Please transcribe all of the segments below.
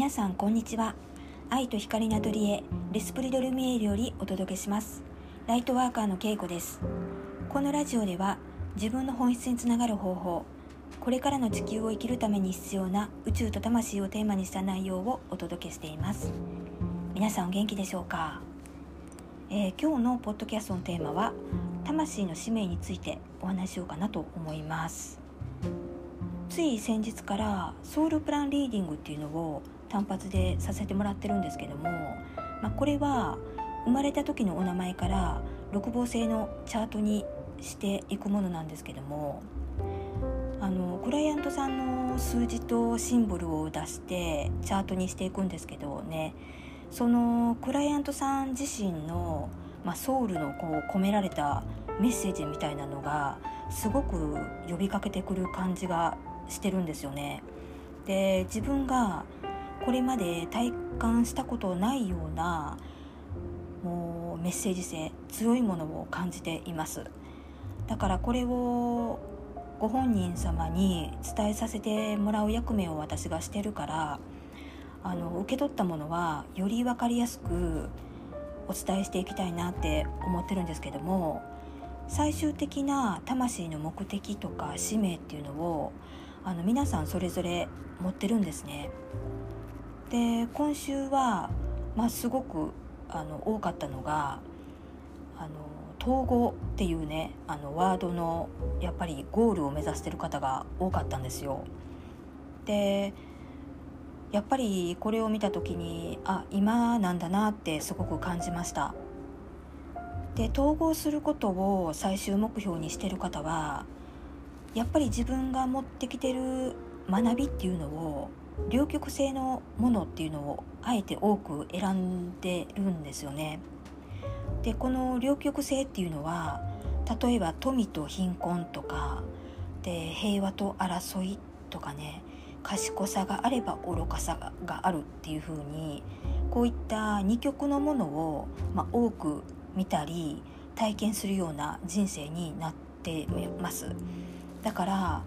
皆さんこんにちは。愛と光のアトリエレスプリドルミエールよりお届けします。ライトワーカーのけいこです。このラジオでは自分の本質につながる方法これからの地球を生きるために必要な宇宙と魂をテーマにした内容をお届けしています。皆さんお元気でしょうか、えー、今日のポッドキャストのテーマは魂の使命についてお話しようかなと思います。つい先日からソウルプランリーディングっていうのを単発でさせてもらってるんですけども、まあ、これは生まれた時のお名前から六芒星のチャートにしていくものなんですけどもあのクライアントさんの数字とシンボルを出してチャートにしていくんですけどねそのクライアントさん自身の、まあ、ソウルのこう込められたメッセージみたいなのがすごく呼びかけてくる感じがしてるんですよね。で自分がこれまで体感したことないようなもうメッセージ性強いものを感じていますだからこれをご本人様に伝えさせてもらう役目を私がしてるからあの受け取ったものはより分かりやすくお伝えしていきたいなって思ってるんですけども最終的な魂の目的とか使命っていうのをあの皆さんそれぞれ持ってるんですね。で今週は、まあ、すごくあの多かったのがあの統合っていうねあのワードのやっぱりゴールを目指してる方が多かったんですよ。でやっぱりこれを見た時にあ今なんだなってすごく感じました。で統合することを最終目標にしてる方はやっぱり自分が持ってきてる学びっていうのを両極性のものっていうのをあえて多く選んでるんですよね。でこの両極性っていうのは例えば富と貧困とかで平和と争いとかね賢さがあれば愚かさがあるっていう風にこういった二極のものを、まあ、多く見たり体験するような人生になってますだから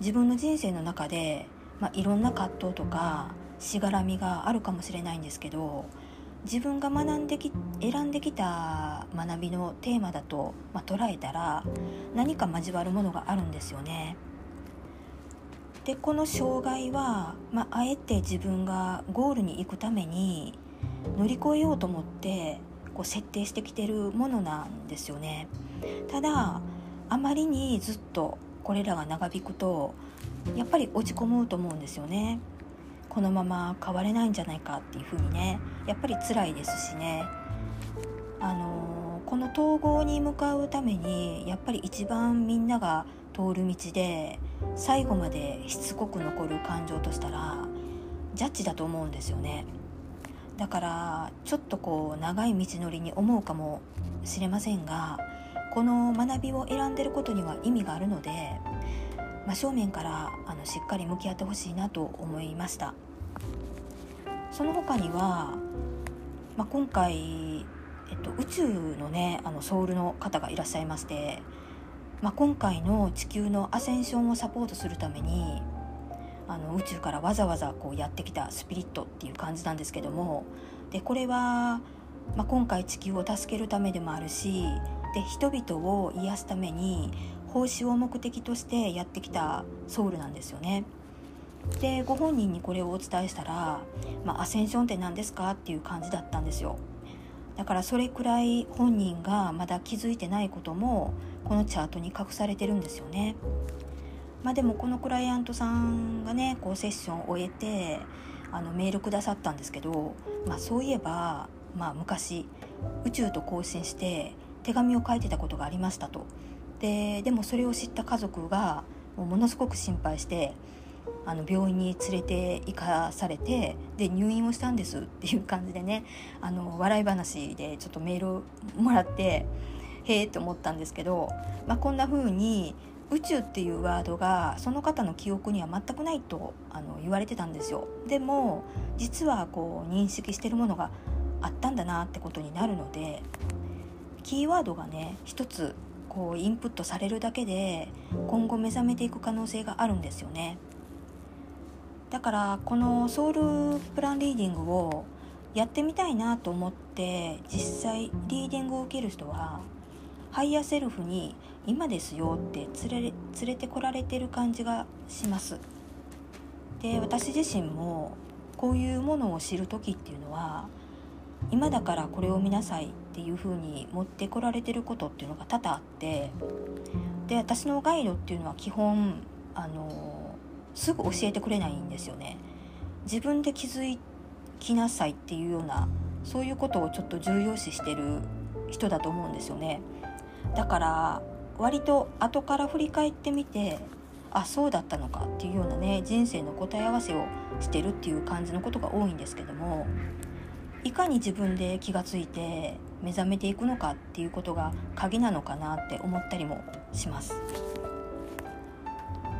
自分の人生の中でまあ、いろんな葛藤とかしがらみがあるかもしれないんですけど自分が学んでき選んできた学びのテーマだと、まあ、捉えたら何か交わるものがあるんですよね。でこの障害は、まあ、あえて自分がゴールに行くために乗り越えようと思ってこう設定してきてるものなんですよね。ただあまりにずっとこれらが長引くとやっぱり落ち込むと思うんですよね。このまま変われないんじゃないかっていうふうにね。やっぱり辛いですしね。あのこの統合に向かうためにやっぱり一番みんなが通る道で最後までしつこく残る感情としたらジャッジだと思うんですよね。だからちょっとこう長い道のりに思うかもしれませんがこの学びを選んでることには意味があるので真正面からあのしっかり向き合ってほしいなと思いました。その他には、まあ、今回、えっと、宇宙のねあのソウルの方がいらっしゃいまして、まあ、今回の地球のアセンションをサポートするためにあの宇宙からわざわざこうやってきたスピリットっていう感じなんですけどもでこれは、まあ、今回地球を助けるためでもあるしで人々を癒すために奉仕を目的としてやってきたソウルなんですよね。でご本人にこれをお伝えしたら「まあ、アセンションって何ですか?」っていう感じだったんですよ。だからそれくらい本人がまだ気づいてないこともこのチャートに隠されてるんですよね。まあ、でもこのクライアントさんがねこうセッションを終えてあのメールくださったんですけど、まあ、そういえば、まあ、昔宇宙と交信して手紙を書いてたことがありましたと。ででもそれを知った家族がもうものすごく心配してあの病院に連れて行かされてで入院をしたんですっていう感じでねあの笑い話でちょっとメールをもらってへえって思ったんですけど、まあ、こんな風に宇宙っていうワードがその方の記憶には全くないとあの言われてたんですよ。でも実はこう認識してるものがあったんだなってことになるのでキーワードがね一つこうインプットされるだけで今後目覚めていく可能性があるんですよね。だからこのソウルプランリーディングをやってみたいなと思って実際リーディングを受ける人はハイヤーセルフに今ですよって連れ連れてこられてる感じがします。で私自身もこういうものを知る時っていうのは今だからこれを見なさいっていう風に持ってこられてることっていうのが多々あってで私のガイドっていうのは基本あのすぐ教えてくれないんですよね。自分で気づきなさいっていうようなそういうことをちょっと重要視してる人だと思うんですよね。だから割と後から振り返ってみてあそうだったのかっていうようなね人生の答え合わせをしてるっていう感じのことが多いんですけどもいかに自分で気がついて目覚めていくのかっていうことが鍵なのかなって思ったりもします。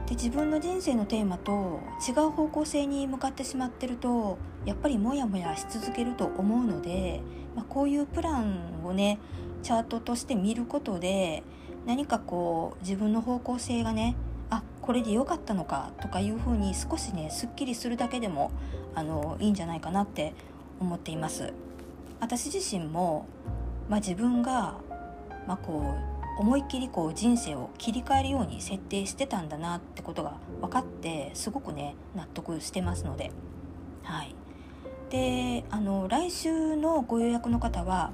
で自分の人生のテーマと違う方向性に向かってしまってるとやっぱりモヤモヤし続けると思うので、まあ、こういうプランをねチャートとして見ることで何かこう自分の方向性がねあこれで良かったのかとかいうふうに少しねすっきりするだけでもあのいいんじゃないかなって思っています。私自身も、まあ、自分が、まあ、こう思いっきりこう人生を切り替えるように設定してたんだなってことが分かってすごくね納得してますので。はい。であの来週のご予約の方は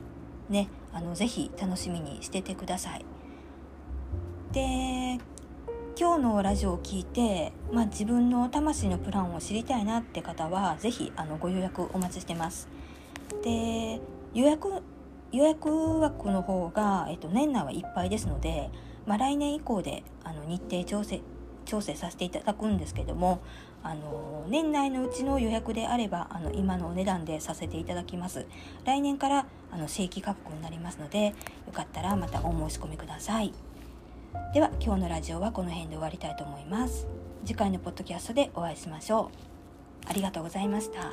ねあのぜひ楽しみにしててください。で今日のラジオを聞いて、まあ、自分の魂のプランを知りたいなって方は是非あのご予約お待ちしてます。で予約予約枠の方が、えっと、年内はいっぱいですので、まあ、来年以降であの日程調整調整させていただくんですけどもあの年内のうちの予約であればあの今のお値段でさせていただきます来年からあの正規価格になりますのでよかったらまたお申し込みください。では今日のラジオはこの辺で終わりたいと思います。次回のポッドキャストでお会いしましょう。ありがとうございました。